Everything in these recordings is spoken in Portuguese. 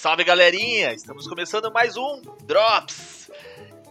Salve, galerinha! Estamos começando mais um Drops.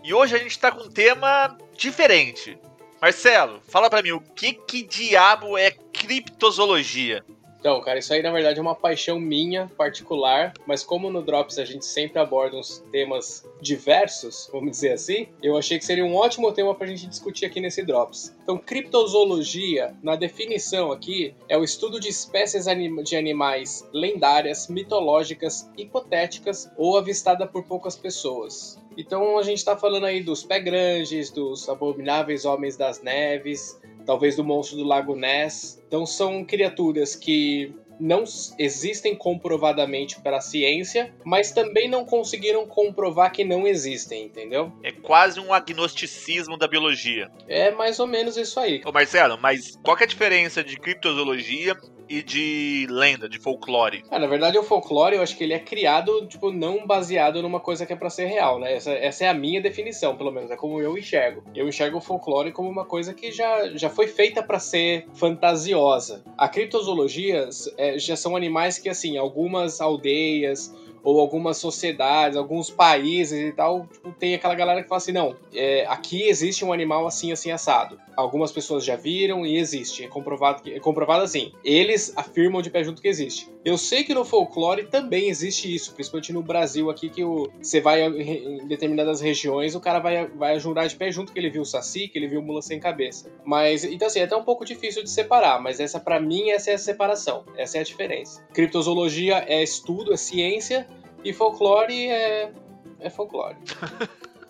E hoje a gente está com um tema diferente. Marcelo, fala para mim, o que que diabo é criptozoologia? Então, cara, isso aí na verdade é uma paixão minha particular, mas como no Drops a gente sempre aborda uns temas diversos, vamos dizer assim, eu achei que seria um ótimo tema pra gente discutir aqui nesse Drops. Então, criptozoologia, na definição aqui, é o estudo de espécies de animais lendárias, mitológicas, hipotéticas ou avistada por poucas pessoas. Então a gente está falando aí dos pé grandes, dos abomináveis homens das neves, talvez do monstro do Lago Ness. Então são criaturas que não existem comprovadamente para a ciência, mas também não conseguiram comprovar que não existem, entendeu? É quase um agnosticismo da biologia. É mais ou menos isso aí. Ô Marcelo, mas qual é a diferença de criptozoologia e de lenda, de folclore. Ah, na verdade, o folclore eu acho que ele é criado, tipo, não baseado numa coisa que é para ser real, né? Essa, essa é a minha definição, pelo menos, é como eu enxergo. Eu enxergo o folclore como uma coisa que já, já foi feita para ser fantasiosa. A criptozoologia é, já são animais que, assim, algumas aldeias ou algumas sociedades, alguns países e tal, tipo, tem aquela galera que fala assim, não, é, aqui existe um animal assim, assim, assado. Algumas pessoas já viram e existe, é comprovado, é comprovado assim. Eles afirmam de pé junto que existe. Eu sei que no folclore também existe isso, principalmente no Brasil aqui, que o, você vai em determinadas regiões, o cara vai, vai jurar de pé junto que ele viu o saci, que ele viu mula sem cabeça. Mas, então assim, é até um pouco difícil de separar, mas essa para mim, essa é a separação, essa é a diferença. Criptozoologia é estudo, é ciência, e folclore é. é folclore.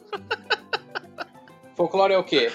folclore é o quê?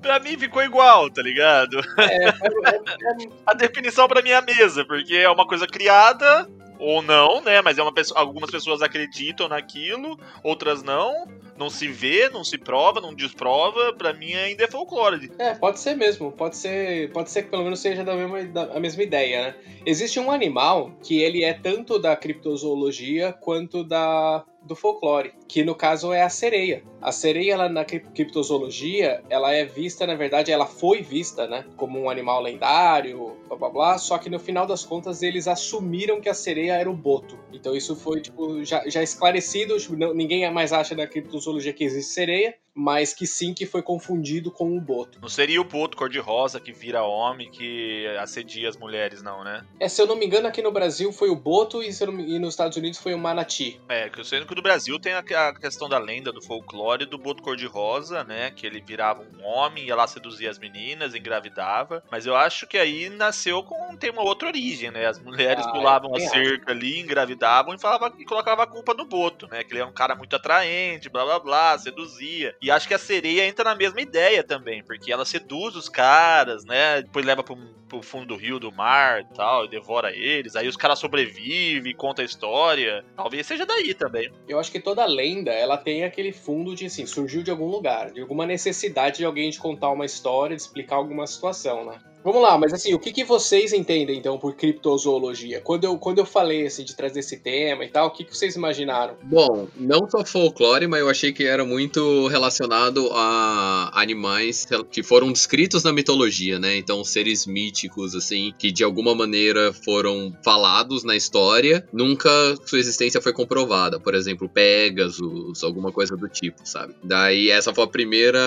Pra mim ficou igual, tá ligado? É, é, é, é, a definição pra mim é a mesa, porque é uma coisa criada, ou não, né? Mas é uma pessoa, algumas pessoas acreditam naquilo, outras não. Não se vê, não se prova, não desprova. Pra mim ainda é folclore. É, pode ser mesmo. Pode ser, pode ser que pelo menos seja da mesma, da, a mesma ideia, né? Existe um animal que ele é tanto da criptozoologia quanto da do folclore, que no caso é a sereia. A sereia ela, na criptozoologia, ela é vista, na verdade, ela foi vista, né, como um animal lendário, blá blá blá, só que no final das contas eles assumiram que a sereia era o boto. Então isso foi tipo já, já esclarecido, ninguém mais acha da criptozoologia que existe sereia, mas que sim que foi confundido com o Boto. Não seria o Boto cor-de-rosa que vira homem que assedia as mulheres, não, né? É, se eu não me engano, aqui no Brasil foi o Boto e, não, e nos Estados Unidos foi o Manati. É, que eu sei que no Brasil tem a, a questão da lenda, do folclore do Boto cor-de-rosa, né? Que ele virava um homem, ia lá seduzir as meninas, engravidava. Mas eu acho que aí nasceu com tem uma outra origem, né? As mulheres ah, pulavam a cerca ali, engravidavam e, falava, e colocava a culpa no Boto, né? Que ele é um cara muito atraente, blá blá blá, seduzia. E acho que a sereia entra na mesma ideia também, porque ela seduz os caras, né? Depois leva pro, pro fundo do rio, do mar e tal, e devora eles. Aí os caras sobrevivem, conta a história. Talvez seja daí também. Eu acho que toda lenda, ela tem aquele fundo de, assim, surgiu de algum lugar, de alguma necessidade de alguém de contar uma história, de explicar alguma situação, né? Vamos lá, mas assim, o que, que vocês entendem então por criptozoologia? Quando eu, quando eu falei assim, de trazer esse tema e tal, o que, que vocês imaginaram? Bom, não só folclore, mas eu achei que era muito relacionado a animais que foram descritos na mitologia, né? Então, seres míticos, assim, que de alguma maneira foram falados na história, nunca sua existência foi comprovada. Por exemplo, Pegasus, alguma coisa do tipo, sabe? Daí, essa foi a primeira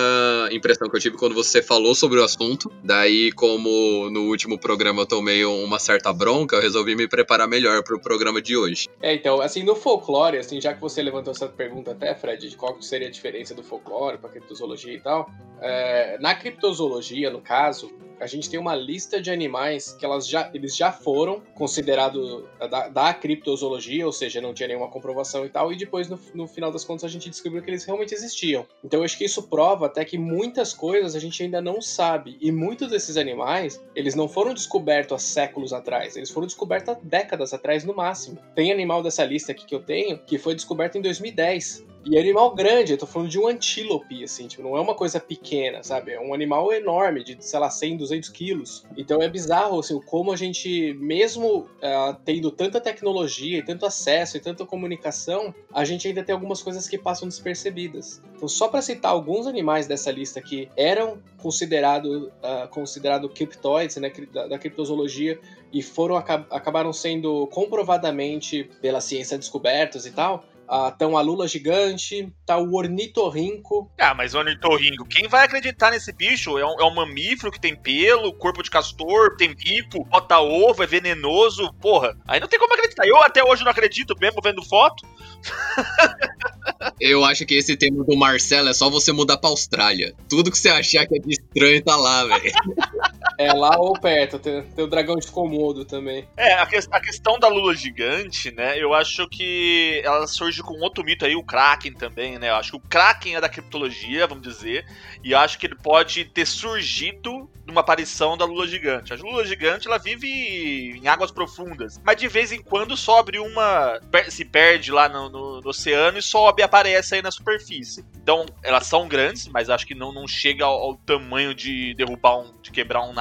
impressão que eu tive quando você falou sobre o assunto. Daí, como como no último programa eu tomei uma certa bronca, eu resolvi me preparar melhor para o programa de hoje. É, então, assim, no folclore, assim, já que você levantou essa pergunta até, Fred, de qual seria a diferença do folclore para criptozoologia e tal, é, na criptozoologia, no caso, a gente tem uma lista de animais que elas já, eles já foram considerados da, da criptozoologia, ou seja, não tinha nenhuma comprovação e tal, e depois, no, no final das contas, a gente descobriu que eles realmente existiam. Então eu acho que isso prova até que muitas coisas a gente ainda não sabe, e muitos desses animais, eles não foram descobertos há séculos atrás, eles foram descobertos há décadas atrás no máximo. Tem animal dessa lista aqui que eu tenho que foi descoberto em 2010. E é animal grande, eu tô falando de um antílope, assim, tipo, não é uma coisa pequena, sabe? É um animal enorme, de, sei lá, 100, 200 quilos. Então é bizarro, assim, como a gente, mesmo uh, tendo tanta tecnologia e tanto acesso e tanta comunicação, a gente ainda tem algumas coisas que passam despercebidas. Então, só para citar alguns animais dessa lista que eram considerados uh, considerado criptoides, né, da, da criptozoologia, e foram acabaram sendo comprovadamente pela ciência descobertos e tal, ah, tá a lula gigante, tá o ornitorrinco. Ah, mas o ornitorrinco, quem vai acreditar nesse bicho? É um, é um mamífero que tem pelo, corpo de castor, tem bico, bota ovo, é venenoso. Porra, aí não tem como acreditar. Eu até hoje não acredito, mesmo vendo foto. Eu acho que esse tema do Marcelo é só você mudar pra Austrália. Tudo que você achar que é de estranho tá lá, velho. É lá ou perto, tem, tem, o dragão de Komodo também. É, a, que, a, questão da lula gigante, né? Eu acho que ela surge com outro mito aí, o Kraken também, né? Eu acho que o Kraken é da criptologia, vamos dizer, e acho que ele pode ter surgido numa aparição da lula gigante. A lula gigante, ela vive em águas profundas, mas de vez em quando sobe uma. se perde lá no, no, no oceano e sobe e aparece aí na superfície. Então, elas são grandes, mas acho que não, não chega ao, ao tamanho de derrubar um. de quebrar um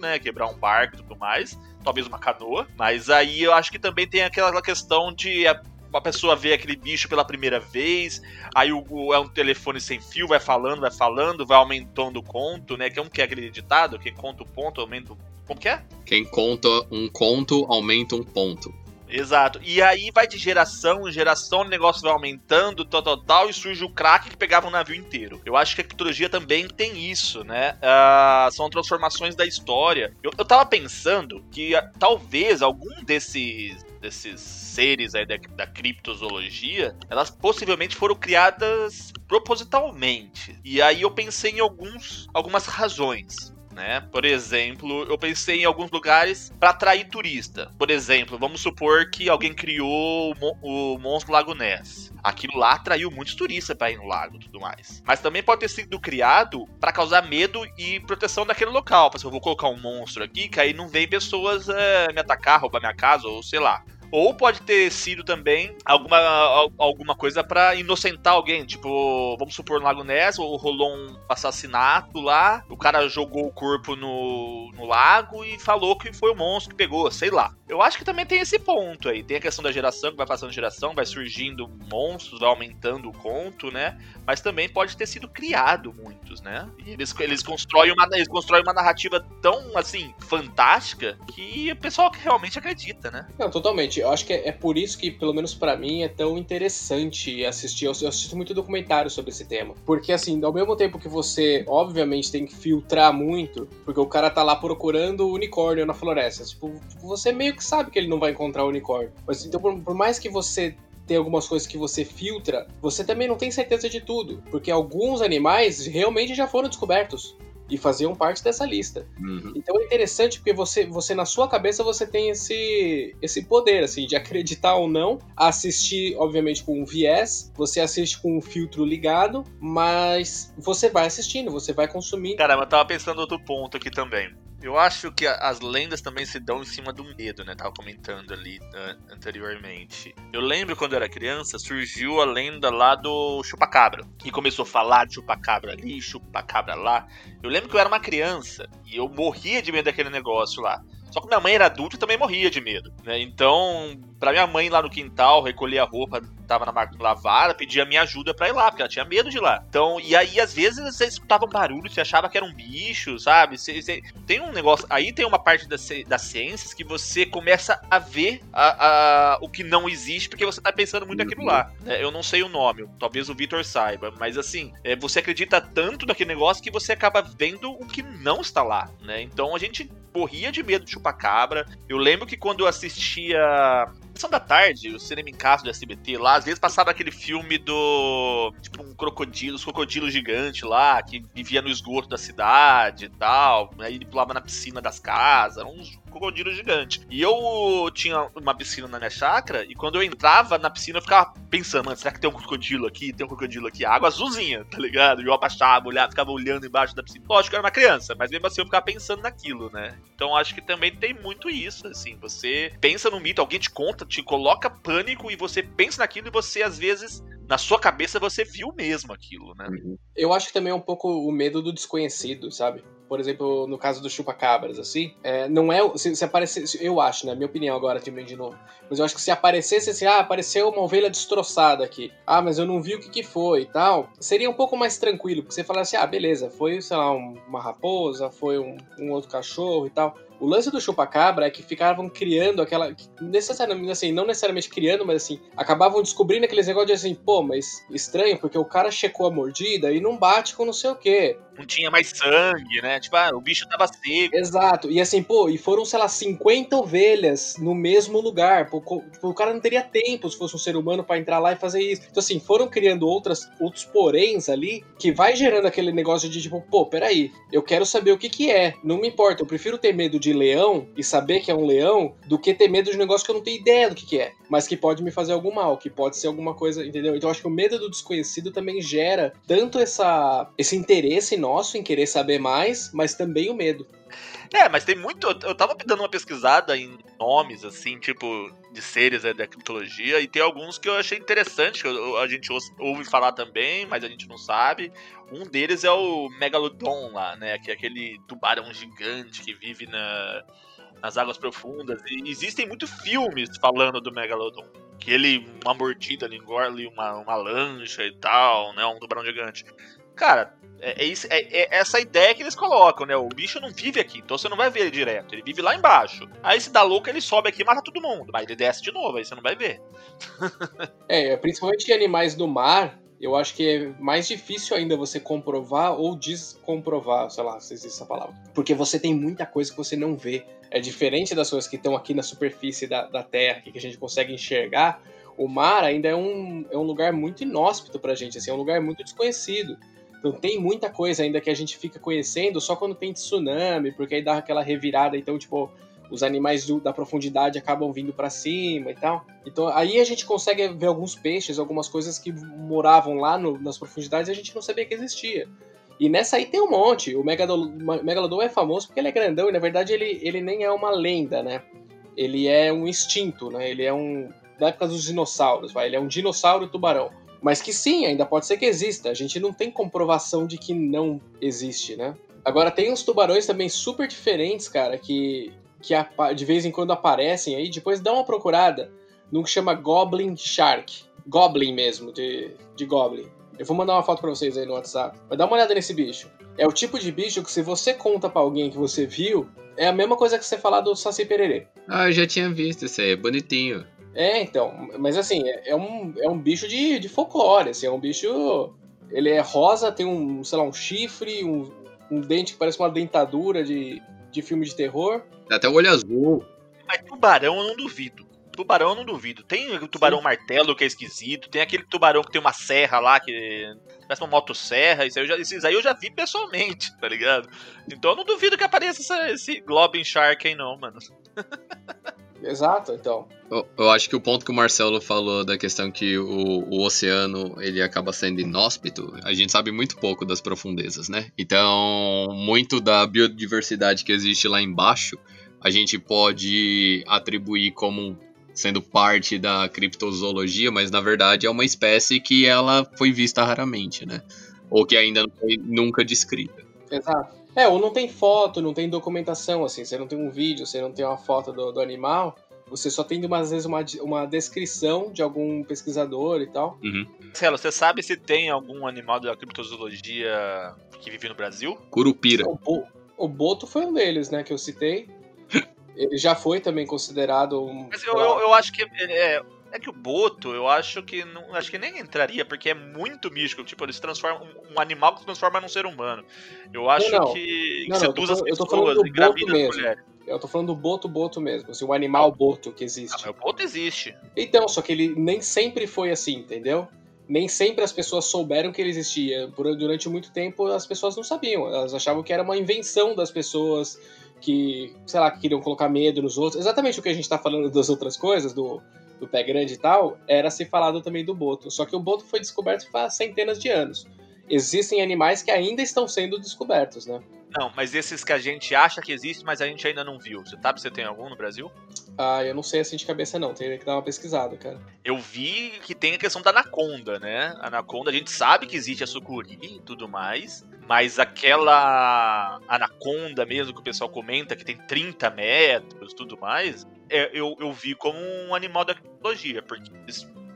né? Quebrar um barco e tudo mais. Talvez uma canoa. Mas aí eu acho que também tem aquela questão de uma pessoa vê aquele bicho pela primeira vez, aí o, é um telefone sem fio, vai falando, vai falando, vai aumentando o conto, né? Como que é aquele ditado? Quem conta o ponto aumenta o... Como que é? Quem conta um conto aumenta um ponto. Exato. E aí vai de geração em geração, o negócio vai aumentando, tal, tal, tal, e surge o crack que pegava um navio inteiro. Eu acho que a criptologia também tem isso, né? Uh, são transformações da história. Eu, eu tava pensando que uh, talvez algum desses desses seres aí da, da criptozoologia, elas possivelmente foram criadas propositalmente. E aí eu pensei em alguns, algumas razões né? Por exemplo, eu pensei em alguns lugares para atrair turista. Por exemplo, vamos supor que alguém criou o, monstro Lago Ness. Aquilo lá atraiu muitos turistas para ir no lago e tudo mais. Mas também pode ter sido criado para causar medo e proteção daquele local. Exemplo, eu vou colocar um monstro aqui, que aí não vem pessoas é, me atacar, roubar minha casa, ou sei lá. Ou pode ter sido também alguma, alguma coisa para inocentar alguém. Tipo, vamos supor no Lago Ness, ou rolou um assassinato lá, o cara jogou o corpo no, no lago e falou que foi o monstro que pegou, sei lá. Eu acho que também tem esse ponto aí. Tem a questão da geração, que vai passando geração, vai surgindo monstros, vai aumentando o conto, né? Mas também pode ter sido criado muitos, né? E eles, eles, constroem uma, eles constroem uma narrativa tão, assim, fantástica que o pessoal realmente acredita, né? Não, totalmente eu acho que é, é por isso que, pelo menos para mim, é tão interessante assistir. Eu, eu assisto muito documentário sobre esse tema. Porque, assim, ao mesmo tempo que você, obviamente, tem que filtrar muito, porque o cara tá lá procurando unicórnio na floresta. Tipo, tipo, você meio que sabe que ele não vai encontrar o unicórnio. Mas, então, por, por mais que você tem algumas coisas que você filtra, você também não tem certeza de tudo, porque alguns animais realmente já foram descobertos e faziam parte dessa lista. Uhum. Então é interessante porque você, você na sua cabeça você tem esse, esse poder assim de acreditar ou não, assistir obviamente com um viés, você assiste com um filtro ligado, mas você vai assistindo, você vai consumindo. Caramba, eu tava pensando outro ponto aqui também. Eu acho que as lendas também se dão em cima do medo, né? Tava comentando ali uh, anteriormente. Eu lembro quando eu era criança, surgiu a lenda lá do chupacabra. Que começou a falar de chupacabra ali, chupacabra lá. Eu lembro que eu era uma criança e eu morria de medo daquele negócio lá. Só que minha mãe era adulta e também morria de medo, né? Então, pra minha mãe lá no quintal, recolher a roupa, tava na máquina lavada, pedia minha ajuda pra ir lá, porque ela tinha medo de ir lá. Então, e aí, às vezes, você escutava um barulho, você achava que era um bicho, sabe? Você, você... tem um negócio. Aí tem uma parte das, das ciências que você começa a ver a, a, o que não existe, porque você tá pensando muito naquilo lá. Né? Eu não sei o nome, talvez o Vitor saiba, mas assim, é, você acredita tanto naquele negócio que você acaba vendo o que não está lá, né? Então a gente morria de medo de chupacabra. Eu lembro que quando eu assistia Sessão da tarde, o cinema em casa do SBT lá, às vezes passava aquele filme do. Tipo, um crocodilo, os crocodilos gigante lá, que vivia no esgoto da cidade e tal. Aí ele pulava na piscina das casas, uns crocodilo gigante. E eu tinha uma piscina na minha chácara, e quando eu entrava na piscina, eu ficava pensando, será que tem um crocodilo aqui? Tem um crocodilo aqui? A água azulzinha, tá ligado? E eu abaixava, olhava, ficava olhando embaixo da piscina. Lógico que eu era uma criança, mas mesmo assim eu ficava pensando naquilo, né? Então acho que também tem muito isso, assim. Você pensa no mito, alguém te conta, te coloca pânico e você pensa naquilo e você às vezes na sua cabeça você viu mesmo aquilo, né? Eu acho que também é um pouco o medo do desconhecido, sabe? Por exemplo, no caso do chupa-cabras, assim, é, não é. Se, se aparecesse. Eu acho, né? Minha opinião agora, também de novo. Mas eu acho que se aparecesse assim, ah, apareceu uma ovelha destroçada aqui. Ah, mas eu não vi o que, que foi e tal. Seria um pouco mais tranquilo, porque você falasse, ah, beleza, foi, sei lá, um, uma raposa, foi um, um outro cachorro e tal. O lance do chupacabra é que ficavam criando aquela. Necessariamente, assim, não necessariamente criando, mas assim, acabavam descobrindo aqueles negócios de assim, pô, mas estranho, porque o cara checou a mordida e não bate com não sei o quê. Não tinha mais sangue, né? Tipo, ah, o bicho tava seco. Exato. E assim, pô, e foram, sei lá, 50 ovelhas no mesmo lugar. Pô, o cara não teria tempo, se fosse um ser humano, para entrar lá e fazer isso. Então, assim, foram criando outras, outros poréns ali que vai gerando aquele negócio de tipo, pô, peraí, eu quero saber o que que é. Não me importa, eu prefiro ter medo de leão e saber que é um leão do que ter medo de um negócio que eu não tenho ideia do que que é, mas que pode me fazer algum mal, que pode ser alguma coisa, entendeu? Então, acho que o medo do desconhecido também gera tanto essa, esse interesse nosso em querer saber mais, mas também o medo. É, mas tem muito. Eu tava dando uma pesquisada em nomes, assim, tipo, de seres né, da criptologia, e tem alguns que eu achei interessante, que a gente ouve falar também, mas a gente não sabe. Um deles é o Megalodon lá, né? Que é aquele tubarão gigante que vive na, nas águas profundas. E existem muitos filmes falando do Megalodon. Que ele, uma mordida, ele engole uma, uma lancha e tal, né? Um tubarão gigante. Cara, é, é, isso, é, é, essa ideia que eles colocam, né? O bicho não vive aqui, então você não vai ver ele direto. Ele vive lá embaixo. Aí se dá louco, ele sobe aqui e mata todo mundo. Mas ele desce de novo, aí você não vai ver. é, principalmente animais do mar, eu acho que é mais difícil ainda você comprovar ou descomprovar, sei lá se existe essa palavra. Porque você tem muita coisa que você não vê. É diferente das coisas que estão aqui na superfície da, da Terra, que a gente consegue enxergar. O mar ainda é um, é um lugar muito inóspito pra gente, assim, é um lugar muito desconhecido. Então tem muita coisa ainda que a gente fica conhecendo só quando tem tsunami, porque aí dá aquela revirada, então, tipo, os animais do, da profundidade acabam vindo para cima e tal. Então aí a gente consegue ver alguns peixes, algumas coisas que moravam lá no, nas profundidades e a gente não sabia que existia. E nessa aí tem um monte. O Megalodon, Megalodon é famoso porque ele é grandão e na verdade ele, ele nem é uma lenda, né? Ele é um instinto, né? Ele é um. Da época dos dinossauros, vai. Ele é um dinossauro tubarão. Mas que sim, ainda pode ser que exista. A gente não tem comprovação de que não existe, né? Agora tem uns tubarões também super diferentes, cara, que, que de vez em quando aparecem aí. Depois dá uma procurada num que chama Goblin Shark. Goblin mesmo, de, de Goblin. Eu vou mandar uma foto pra vocês aí no WhatsApp. Mas dá uma olhada nesse bicho. É o tipo de bicho que se você conta para alguém que você viu, é a mesma coisa que você falar do Saci Pererê. Ah, eu já tinha visto isso aí, é bonitinho. É, então, mas assim, é, é, um, é um bicho de, de folclore, assim, é um bicho. Ele é rosa, tem um, sei lá, um chifre, um, um dente que parece uma dentadura de, de filme de terror. Até o olho azul. Mas tubarão eu não duvido. Tubarão eu não duvido. Tem o tubarão Sim. martelo que é esquisito, tem aquele tubarão que tem uma serra lá que parece uma motosserra, isso aí eu já, esses aí eu já vi pessoalmente, tá ligado? Então eu não duvido que apareça essa, esse Globin Shark aí não, mano. Exato, então. Eu, eu, acho que o ponto que o Marcelo falou da questão que o, o, oceano ele acaba sendo inóspito, a gente sabe muito pouco das profundezas, né? Então, muito da biodiversidade que existe lá embaixo, a gente pode atribuir como sendo parte da criptozoologia, mas na verdade é uma espécie que ela foi vista raramente, né? Ou que ainda não foi nunca descrita. Exato. É, ou não tem foto, não tem documentação, assim, você não tem um vídeo, você não tem uma foto do, do animal, você só tem, às vezes, uma, uma descrição de algum pesquisador e tal. Uhum. Marcelo, você sabe se tem algum animal da criptozoologia que vive no Brasil? Curupira. O, Bo, o Boto foi um deles, né, que eu citei. Ele já foi também considerado um. Mas eu, eu, eu acho que é, é que o Boto, eu acho que não, acho que nem entraria, porque é muito místico. Tipo, ele se transforma um, animal que se transforma num ser humano. Eu acho não, não. que, que não, seduz as pessoas, engravida as mulheres. Eu tô falando do boto-boto mesmo, assim, o animal boto que Ah, existe. mas o boto existe. Então, só que ele nem sempre foi assim, entendeu? Nem sempre as pessoas souberam que ele existia. Durante muito tempo as pessoas não sabiam. Elas achavam que era uma invenção das pessoas que, sei lá, que queriam colocar medo nos outros. Exatamente o que a gente tá falando das outras coisas, do, do pé grande e tal, era se falado também do boto. Só que o boto foi descoberto faz centenas de anos. Existem animais que ainda estão sendo descobertos, né? Não, mas esses que a gente acha que existe, mas a gente ainda não viu. Você sabe se tem algum no Brasil? Ah, eu não sei assim de cabeça não, teria que dar uma pesquisada, cara. Eu vi que tem a questão da anaconda, né? A anaconda, a gente sabe que existe a sucuri e tudo mais, mas aquela anaconda mesmo que o pessoal comenta, que tem 30 metros tudo mais, é, eu, eu vi como um animal da tecnologia, porque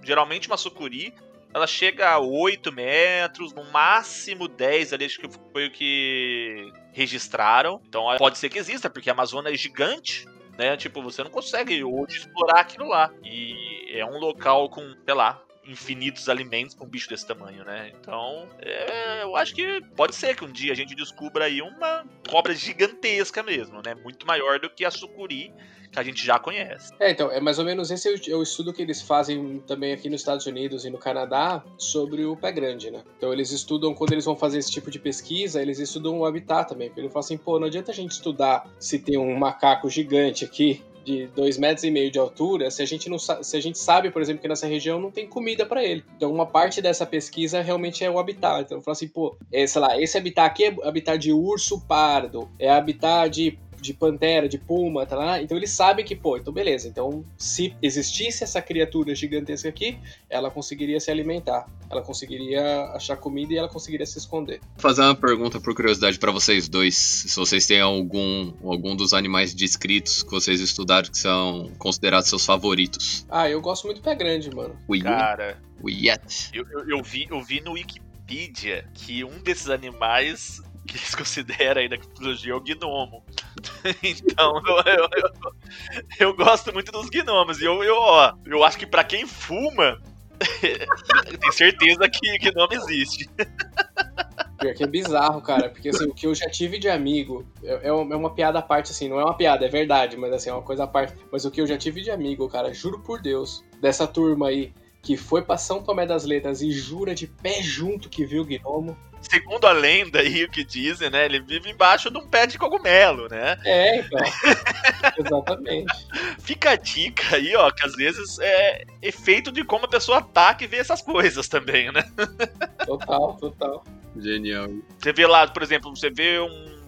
geralmente uma sucuri ela chega a 8 metros, no máximo 10 ali, acho que foi o que registraram. Então pode ser que exista, porque a Amazônia é gigante, né? Tipo, você não consegue hoje explorar aquilo lá. E é um local com, sei lá, infinitos alimentos pra um bicho desse tamanho, né? Então, é, eu acho que pode ser que um dia a gente descubra aí uma cobra gigantesca mesmo, né? Muito maior do que a sucuri que a gente já conhece. É, então, é mais ou menos esse é o- é o estudo que eles fazem também aqui nos Estados Unidos e no Canadá sobre o pé grande, né? Então eles estudam, quando eles vão fazer esse tipo de pesquisa, eles estudam o habitat também. Porque eles falam assim, pô, não adianta a gente estudar se tem um macaco gigante aqui de dois metros e meio de altura, se a gente não se a gente sabe, por exemplo, que nessa região não tem comida para ele. Então uma parte dessa pesquisa realmente é o habitat. Então eu falo assim, pô, é, sei lá, esse habitat aqui é habitat de urso pardo, é habitat de de pantera, de puma, tá lá. Então eles sabem que, pô, então beleza. Então, se existisse essa criatura gigantesca aqui, ela conseguiria se alimentar. Ela conseguiria achar comida e ela conseguiria se esconder. Vou fazer uma pergunta por curiosidade pra vocês dois. Se vocês têm algum, algum dos animais descritos que vocês estudaram que são considerados seus favoritos. Ah, eu gosto muito do pé grande, mano. O. Cara, O Yeti. eu, eu, eu vi, eu vi no Wikipedia que um desses animais que eles consideram aí da mitologia é o gnomo. então, eu, eu, eu, gosto muito dos gnomos. E eu, eu, ó, eu acho que pra quem fuma, tem certeza que gnomo existe. Pior que é bizarro, cara. Porque assim, o que eu já tive de amigo é, é é uma piada à parte, assim, não é uma piada, é verdade, mas assim, é uma coisa à parte. Mas o que eu já tive de amigo, cara, juro por Deus, dessa turma aí que foi pra São Tomé das Letras e jura de pé junto que viu o gnomo. Segundo a lenda aí, o que dizem, né? Ele vive embaixo de um pé de cogumelo, né? É, então. Exatamente. Fica a dica aí, ó, que às vezes é efeito de como a pessoa tá que vê essas coisas também, né? Total, total. Genial. Você vê lá, por exemplo, você vê um.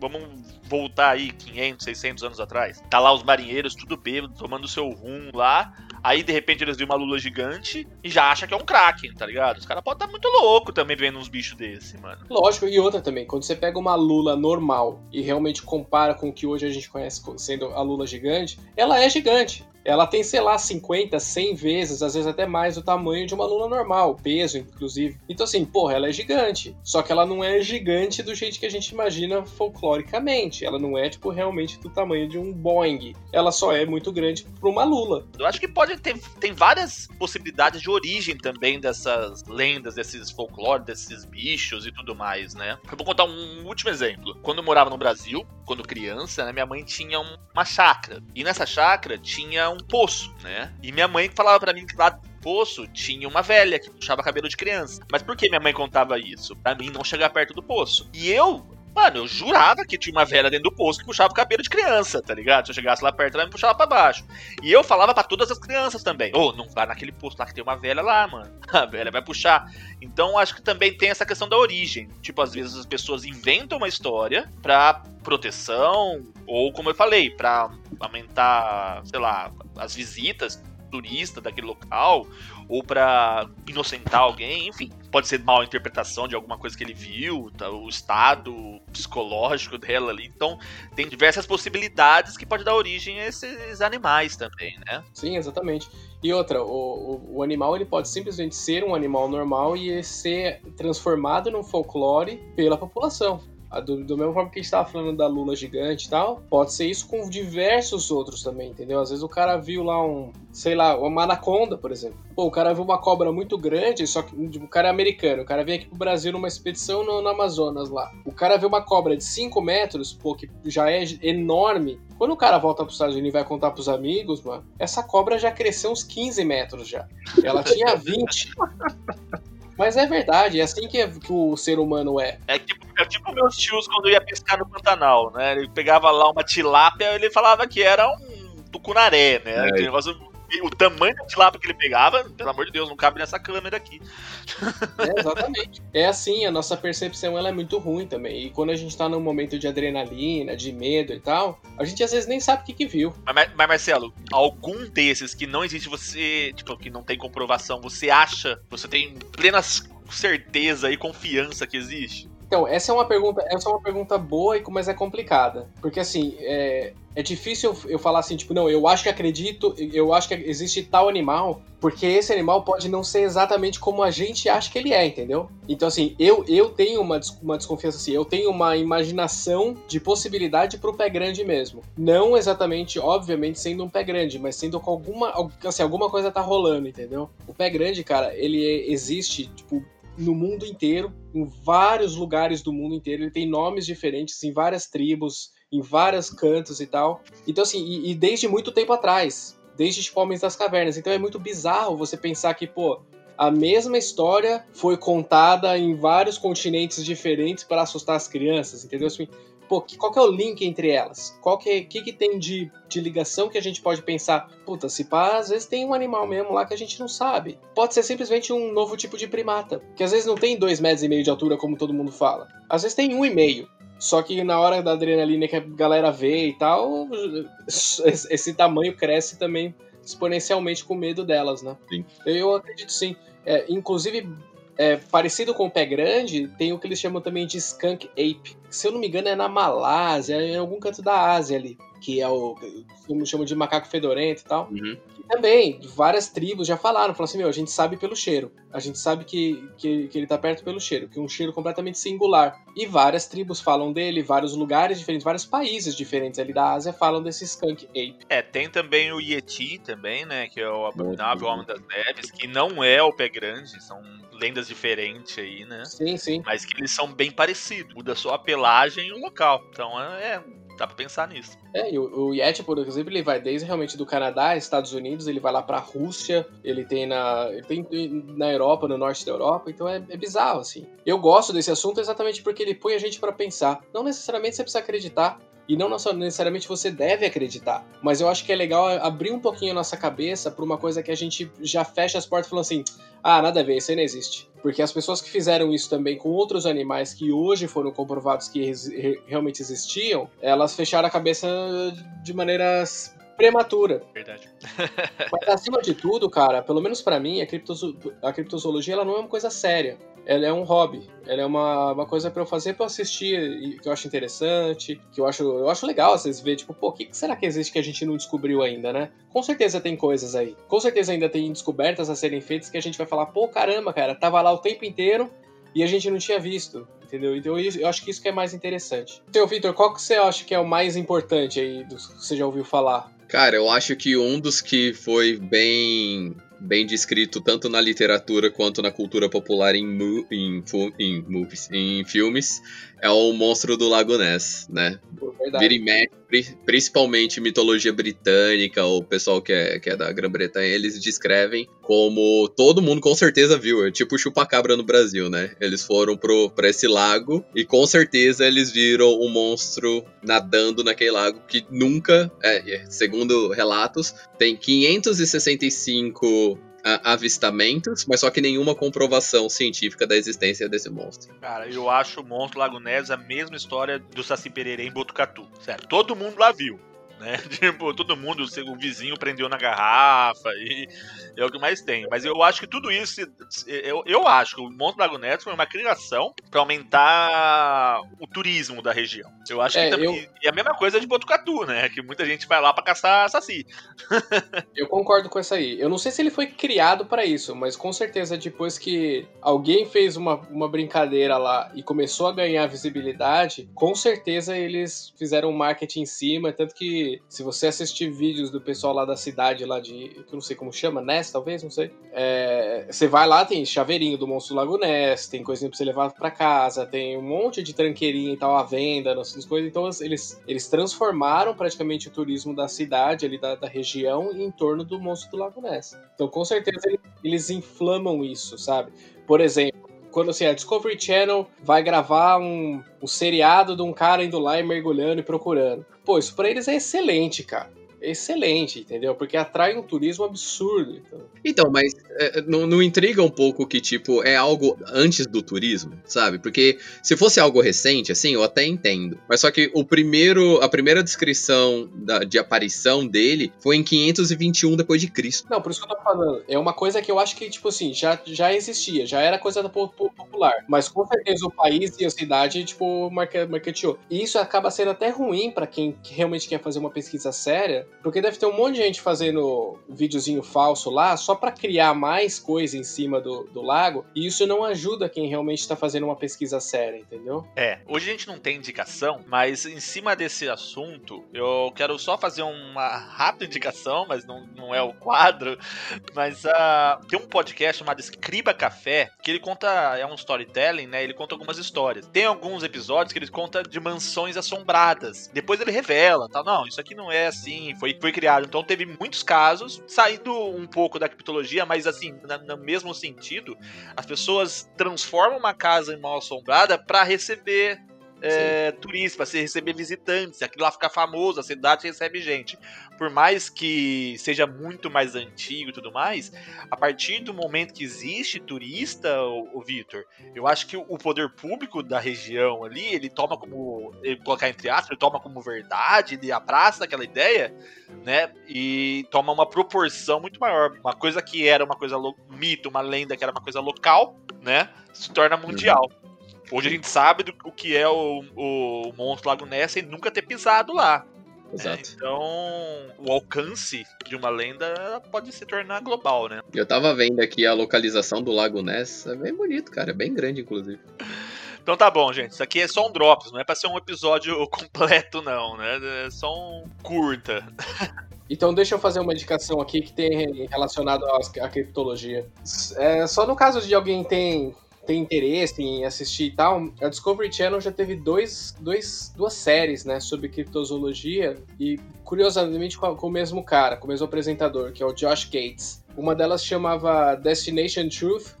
Vamos voltar aí 500, 600 anos atrás. Tá lá os marinheiros, tudo bêbado, tomando seu rum lá. Aí de repente eles veem uma lula gigante e já acham que é um Kraken, tá ligado? Os caras podem estar muito louco também vendo uns bichos desse, mano. Lógico, e outra também, quando você pega uma lula normal e realmente compara com o que hoje a gente conhece co- sendo a lula gigante, ela é gigante. Ela tem, sei lá, 50, 100 vezes, às vezes até mais, o tamanho de uma lula normal, peso, inclusive. Então, assim, porra, ela é gigante. Só que ela não é gigante do jeito que a gente imagina folcloricamente. Ela não é, tipo, realmente do tamanho de um Boeing. Ela só é muito grande pra uma lula. Eu acho que pode ter tem várias possibilidades de origem também dessas lendas, desses folclore, desses bichos e tudo mais, né? Eu vou contar um último exemplo. Quando eu morava no Brasil, quando criança, né, minha mãe tinha um- uma chácara. E nessa chácara tinha um poço, né? E minha mãe falava pra mim que lá poço tinha uma velha que puxava cabelo de criança. Mas por que minha mãe contava isso? Pra mim não chegar perto do poço. E eu Mano, eu jurava que tinha uma velha dentro do poço que puxava o cabelo de criança, tá ligado? Se eu chegasse lá perto, ela me puxava pra baixo. E eu falava pra todas as crianças também: Ô, não vai naquele poço lá que tem uma velha lá, mano. A velha vai puxar. Então acho que também tem essa questão da origem. Tipo, às vezes as pessoas inventam uma história pra proteção, ou como eu falei, pra aumentar, sei lá, as visitas turista daquele local ou pra inocentar alguém, enfim, pode ser mal interpretação de alguma coisa que ele viu, tá, o estado psicológico dela ali. Então, tem diversas possibilidades que pode dar origem a esses animais também, né? Sim, exatamente. E outra, o, o, o animal ele pode simplesmente ser um animal normal e ser transformado num folclore pela população. Do, do mesmo forma que a gente tava falando da Lula gigante e tal, pode ser isso com diversos outros também, entendeu? Às vezes o cara viu lá um, sei lá, uma anaconda, por exemplo. Pô, o cara viu uma cobra muito grande, só que tipo, o cara é americano, o cara vem aqui pro Brasil numa expedição no, no Amazonas lá. O cara vê uma cobra de 5 metros, pô, que já é enorme. Quando o cara volta pros Estados Unidos e vai contar pros amigos, mano, essa cobra já cresceu uns 15 metros já. Ela tinha 20. Mas é verdade, é assim que, é, que o ser humano é. É tipo, é tipo meus tios quando ia pescar no Pantanal, né? Ele pegava lá uma tilápia ele falava que era um tucunaré, né? É. negócio o tamanho da tilápia que ele pegava, pelo amor de Deus, não cabe nessa câmera aqui. É, exatamente. É assim, a nossa percepção ela é muito ruim também. E quando a gente tá num momento de adrenalina, de medo e tal, a gente às vezes nem sabe o que, que viu. Mas, mas, Marcelo, algum desses que não existe você, tipo, que não tem comprovação, você acha, você tem plena certeza e confiança que existe? Então, essa é uma pergunta, essa é uma pergunta boa, mas é complicada. Porque assim, é, é difícil eu falar assim, tipo, não, eu acho que acredito, eu acho que existe tal animal, porque esse animal pode não ser exatamente como a gente acha que ele é, entendeu? Então, assim, eu, eu tenho uma, uma desconfiança assim, eu tenho uma imaginação de possibilidade pro pé grande mesmo. Não exatamente, obviamente, sendo um pé grande, mas sendo com alguma, assim, alguma coisa tá rolando, entendeu? O pé grande, cara, ele existe, tipo, no mundo inteiro, em vários lugares do mundo inteiro. Ele tem nomes diferentes em várias tribos, em vários cantos e tal. Então, assim, e, e desde muito tempo atrás, desde tipo Homens das Cavernas. Então é muito bizarro você pensar que, pô, a mesma história foi contada em vários continentes diferentes para assustar as crianças, entendeu? Assim, pô, qual que é o link entre elas? Qual que, é, que, que tem de, de ligação que a gente pode pensar? Puta, se pá, às vezes tem um animal mesmo lá que a gente não sabe. Pode ser simplesmente um novo tipo de primata, que às vezes não tem dois metros e meio de altura como todo mundo fala. Às vezes tem um e meio. Só que na hora da adrenalina que a galera vê e tal, esse tamanho cresce também exponencialmente com medo delas, né? Sim. Eu acredito sim. É, inclusive, é, parecido com o pé grande, tem o que eles chamam também de skunk ape. Se eu não me engano, é na Malásia, é em algum canto da Ásia ali, que é o como chamam de macaco fedorento e tal. Uhum também, várias tribos já falaram, falaram assim, meu, a gente sabe pelo cheiro. A gente sabe que, que, que ele tá perto pelo cheiro, que é um cheiro completamente singular. E várias tribos falam dele, vários lugares diferentes, vários países diferentes ali da Ásia falam desse skunk ape. É, tem também o Yeti também, né, que é o abominável homem das neves, que não é o pé grande, são lendas diferentes aí, né? Sim, sim. Mas que eles são bem parecidos, muda só a pelagem e o local. Então é Dá pra pensar nisso. É, e o, o Yeti, por exemplo, ele vai desde realmente do Canadá, Estados Unidos, ele vai lá pra Rússia, ele tem na, ele tem na Europa, no norte da Europa, então é, é bizarro, assim. Eu gosto desse assunto exatamente porque ele põe a gente para pensar. Não necessariamente você precisa acreditar, e não necessariamente você deve acreditar. Mas eu acho que é legal abrir um pouquinho a nossa cabeça para uma coisa que a gente já fecha as portas falando assim: ah, nada a ver, isso aí não existe. Porque as pessoas que fizeram isso também com outros animais que hoje foram comprovados que realmente existiam, elas fecharam a cabeça de maneiras prematura. Verdade. Mas acima de tudo, cara, pelo menos para mim, a, criptozo a criptozoologia ela não é uma coisa séria ela é um hobby. Ela é uma, uma coisa para eu fazer para assistir que eu acho interessante, que eu acho, eu acho legal vocês verem, tipo, pô, o que será que existe que a gente não descobriu ainda, né? Com certeza tem coisas aí. Com certeza ainda tem descobertas a serem feitas que a gente vai falar, pô, caramba, cara, tava lá o tempo inteiro e a gente não tinha visto, entendeu? Então eu acho que isso que é mais interessante. Então, Victor, qual que você acha que é o mais importante aí dos que você já ouviu falar? Cara, eu acho que um dos que foi bem bem descrito tanto na literatura quanto na cultura popular em, mu em, em, movies, em filmes, é o monstro do Lago Ness, né? Vira e mexe, principalmente mitologia britânica, o pessoal que é, que é da Grã-Bretanha, eles descrevem como todo mundo com certeza viu, é tipo chupacabra no Brasil, né? Eles foram pro, pra esse lago e com certeza eles viram um monstro nadando naquele lago que nunca, é, segundo relatos, tem 565 avistamentos, mas só que nenhuma comprovação científica da existência desse monstro. Cara, eu acho o monstro Lago Neves a mesma história do Saci Pererê em Botucatu. Certo? Todo mundo lá viu. Né? Tipo, todo mundo, o vizinho prendeu na garrafa e é o que mais tem. Mas eu acho que tudo isso, eu, eu acho que o Monte Lago Neto foi uma criação para aumentar o turismo da região. Eu acho é, que também, eu... é a mesma coisa de Botucatu, né? Que muita gente vai lá para caçar saci. eu concordo com essa aí. Eu não sei se ele foi criado para isso, mas com certeza depois que alguém fez uma, uma brincadeira lá e começou a ganhar visibilidade, com certeza eles fizeram um marketing em cima, tanto que se você assistir vídeos do pessoal lá da cidade lá de, que eu não sei como chama, Ness, talvez, não sei. É, você vai lá, tem chaveirinho do Monstro Lago Ness, tem coisinha pra você levar para casa, tem um monte de tranqueirinha e tal à venda, essas coisas. Então eles, eles transformaram praticamente o turismo da cidade, ali da, da região, em torno do Monstro do Lago Ness. Então com certeza eles inflamam isso, sabe? Por exemplo, quando assim, a Discovery Channel vai gravar um, um seriado de um cara indo lá e mergulhando e procurando. Pô, isso pra eles é excelente, cara excelente, entendeu? Porque atrai um turismo absurdo. Então, então mas é, não, não, intriga um pouco que, tipo, é algo antes do turismo, sabe? Porque se fosse algo recente, assim, eu até entendo. Mas só que o primeiro, a primeira descrição da, de aparição dele foi em 521 depois de Cristo. Não, por isso que eu tô falando. É uma coisa que eu acho que, tipo assim, já, já existia, já era coisa popular. Mas com certeza o país e a cidade, tipo, marketeou. E isso acaba sendo até ruim para quem realmente quer fazer uma pesquisa séria, porque deve ter um monte de gente fazendo videozinho falso lá só para criar mais coisa em cima do, do lago, e isso não ajuda quem realmente está fazendo uma pesquisa séria, entendeu? É, hoje a gente não tem indicação, mas em cima desse assunto, eu quero só fazer uma rápida indicação, mas não, não é o quadro, mas uh, tem um podcast chamado Escriba Café, que ele conta, é um storytelling, né? Ele conta algumas histórias. Tem alguns episódios que ele conta de mansões assombradas. Depois ele revela, tá? Não, isso aqui não é assim, foi, foi criado. Então teve muitos casos, saindo um pouco da criptologia, mas assim, na, no mesmo sentido, as pessoas transformam uma casa em mal assombrada para receber é, turistas, para receber visitantes, aquilo lá fica famoso, a cidade recebe gente. Por mais que seja muito mais antigo e tudo mais, a partir do momento que existe turista, o, o Vitor, eu acho que o poder público da região ali, ele toma como, ele colocar entre aspas, ele toma como verdade, ele abraça aquela ideia, né, e toma uma proporção muito maior. Uma coisa que era uma coisa mito, uma lenda que era uma coisa local, né, se torna mundial. Uhum. Hoje a gente sabe do, o que é o, o monstro Lago Ness e nunca ter pisado lá. Exato. É, então, o alcance de uma lenda pode se tornar global, né? Eu tava vendo aqui a localização do Lago Ness, é bem bonito, cara, é bem grande, inclusive. Então tá bom, gente. Isso aqui é só um drops, não é pra ser um episódio completo, não, né? É só um curta. Então deixa eu fazer uma indicação aqui que tem relacionado à criptologia. É, só no caso de alguém tem tem interesse em assistir e tal, a Discovery Channel já teve dois, dois, duas séries, né, sobre criptozoologia e, curiosamente, com, com o mesmo cara, com o mesmo apresentador, que é o Josh Gates. Uma delas chamava Destination Truth,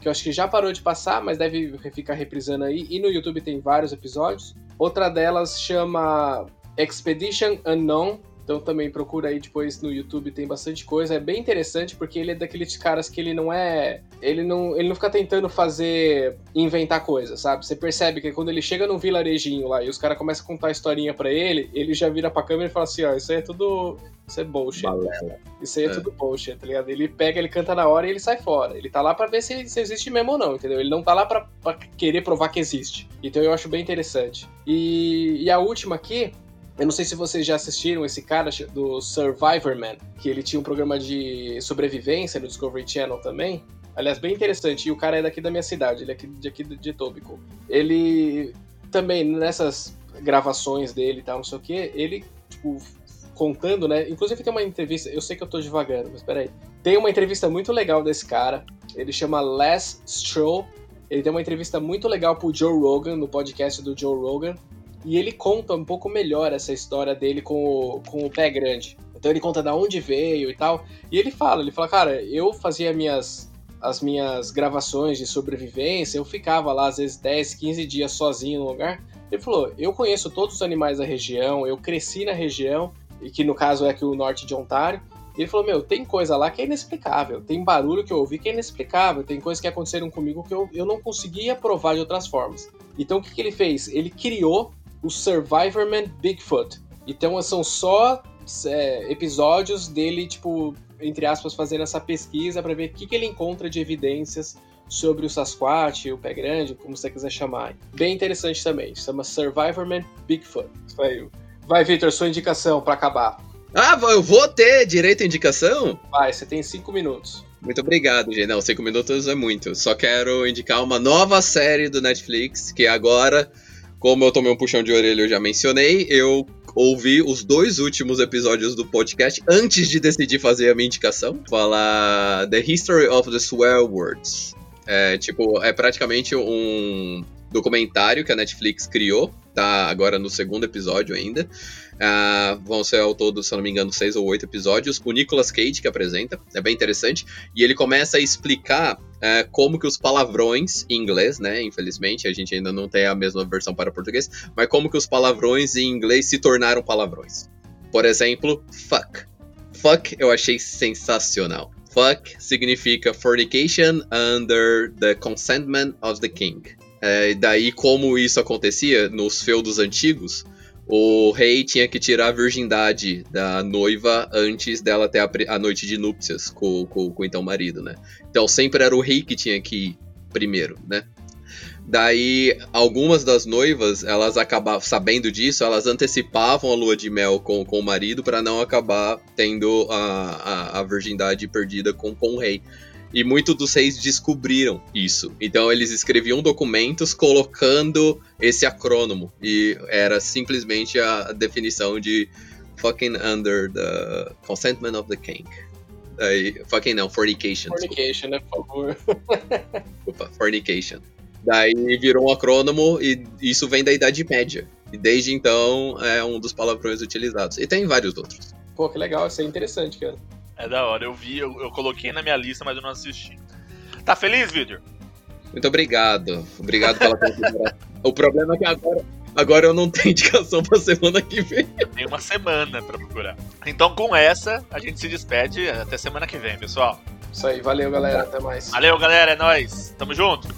que eu acho que já parou de passar, mas deve ficar reprisando aí, e no YouTube tem vários episódios. Outra delas chama Expedition Unknown, então também procura aí depois no YouTube, tem bastante coisa. É bem interessante porque ele é daqueles caras que ele não é. Ele não, ele não fica tentando fazer. inventar coisas, sabe? Você percebe que quando ele chega num vilarejinho lá e os caras começam a contar a historinha para ele, ele já vira pra câmera e fala assim: ó, isso aí é tudo. Isso é bullshit. Balela. Isso aí é, é, tudo bullshit, tá ligado? Ele pega, ele canta na hora e ele sai fora. Ele tá lá para ver se, se, existe mesmo ou não, entendeu? Ele não tá lá pra, pra querer provar que existe. Então eu acho bem interessante. E, e a última aqui eu não sei se vocês já assistiram esse cara do Survivor Man, que ele tinha um programa de sobrevivência no Discovery Channel também. Aliás, bem interessante. E o cara é daqui da minha cidade, ele é aqui, de aqui de Etobicoke. Ele também, nessas gravações dele e tal, não sei o que, ele, tipo, contando, né? Inclusive tem uma entrevista, eu sei que eu tô devagando, mas peraí. Tem uma entrevista muito legal desse cara, ele chama Les Stroll. Ele tem uma entrevista muito legal pro Joe Rogan, no podcast do Joe Rogan. E ele conta um pouco melhor essa história dele com o, com o pé grande. Então ele conta da onde veio e tal. E ele fala, ele fala, cara, eu fazia minhas as minhas gravações de sobrevivência, eu ficava lá às vezes 10, 15 dias sozinho no lugar. Ele falou: "Eu conheço todos os animais da região, eu cresci na região, e que no caso é aqui o norte de Ontário. Ele falou: Meu, tem coisa lá que é inexplicável, tem barulho que eu ouvi que é inexplicável, tem coisas que aconteceram comigo que eu, eu não conseguia provar de outras formas. Então o que, que ele fez? Ele criou o Survivorman Bigfoot. Então são só é, episódios dele, tipo, entre aspas, fazendo essa pesquisa para ver o que, que ele encontra de evidências sobre o Sasquatch, o Pé Grande, como você quiser chamar. Bem interessante também. Chama Survivorman Bigfoot. Vai, vai Victor, sua indicação para acabar. Ah, eu vou ter direito à indicação? Vai, você tem cinco minutos. Muito obrigado, gente. Não, cinco minutos é muito. Só quero indicar uma nova série do Netflix, que agora, como eu tomei um puxão de orelha, eu já mencionei, eu ouvi os dois últimos episódios do podcast antes de decidir fazer a minha indicação. Fala The History of the Swear Words. É, tipo, é praticamente um documentário que a Netflix criou, tá agora no segundo episódio ainda. Uh, vão ser ao todo, se eu não me engano, seis ou oito episódios. O Nicolas Cage que apresenta, é bem interessante. E ele começa a explicar uh, como que os palavrões em inglês, né? Infelizmente, a gente ainda não tem a mesma versão para português, mas como que os palavrões em inglês se tornaram palavrões. Por exemplo, fuck. Fuck eu achei sensacional. Fuck significa fornication under the consentment of the king. É, daí, como isso acontecia nos feudos antigos, o rei tinha que tirar a virgindade da noiva antes dela ter a, a noite de núpcias com, com, com, o então marido, né? Então sempre era o rei que tinha que ir primeiro, né? Daí, algumas das noivas, elas acabavam, sabendo disso, elas antecipavam a lua de mel com, com o marido para não acabar tendo a, a, a virgindade perdida com, com o rei. E muitos dos reis descobriram isso. Então eles escreviam documentos colocando esse acrônomo. E era simplesmente a definição de fucking under the consentment of the king. Aí, fucking não, fornication. Fornication, né, por favor. Opa, fornication. Daí virou um acrônomo e isso vem da Idade Média. E desde então é um dos palavrões utilizados. E tem vários outros. Pô, que legal, isso é interessante, cara. É da hora, eu vi, eu, eu coloquei na minha lista, mas eu não assisti. Tá feliz, Victor? Muito obrigado. Obrigado pela consideração. o problema é que agora, agora eu não tenho indicação pra semana que vem. Tem uma semana pra procurar. Então, com essa, a gente se despede. Até semana que vem, pessoal. Isso aí, valeu, galera. Até mais. Valeu, galera. É nóis. Tamo junto.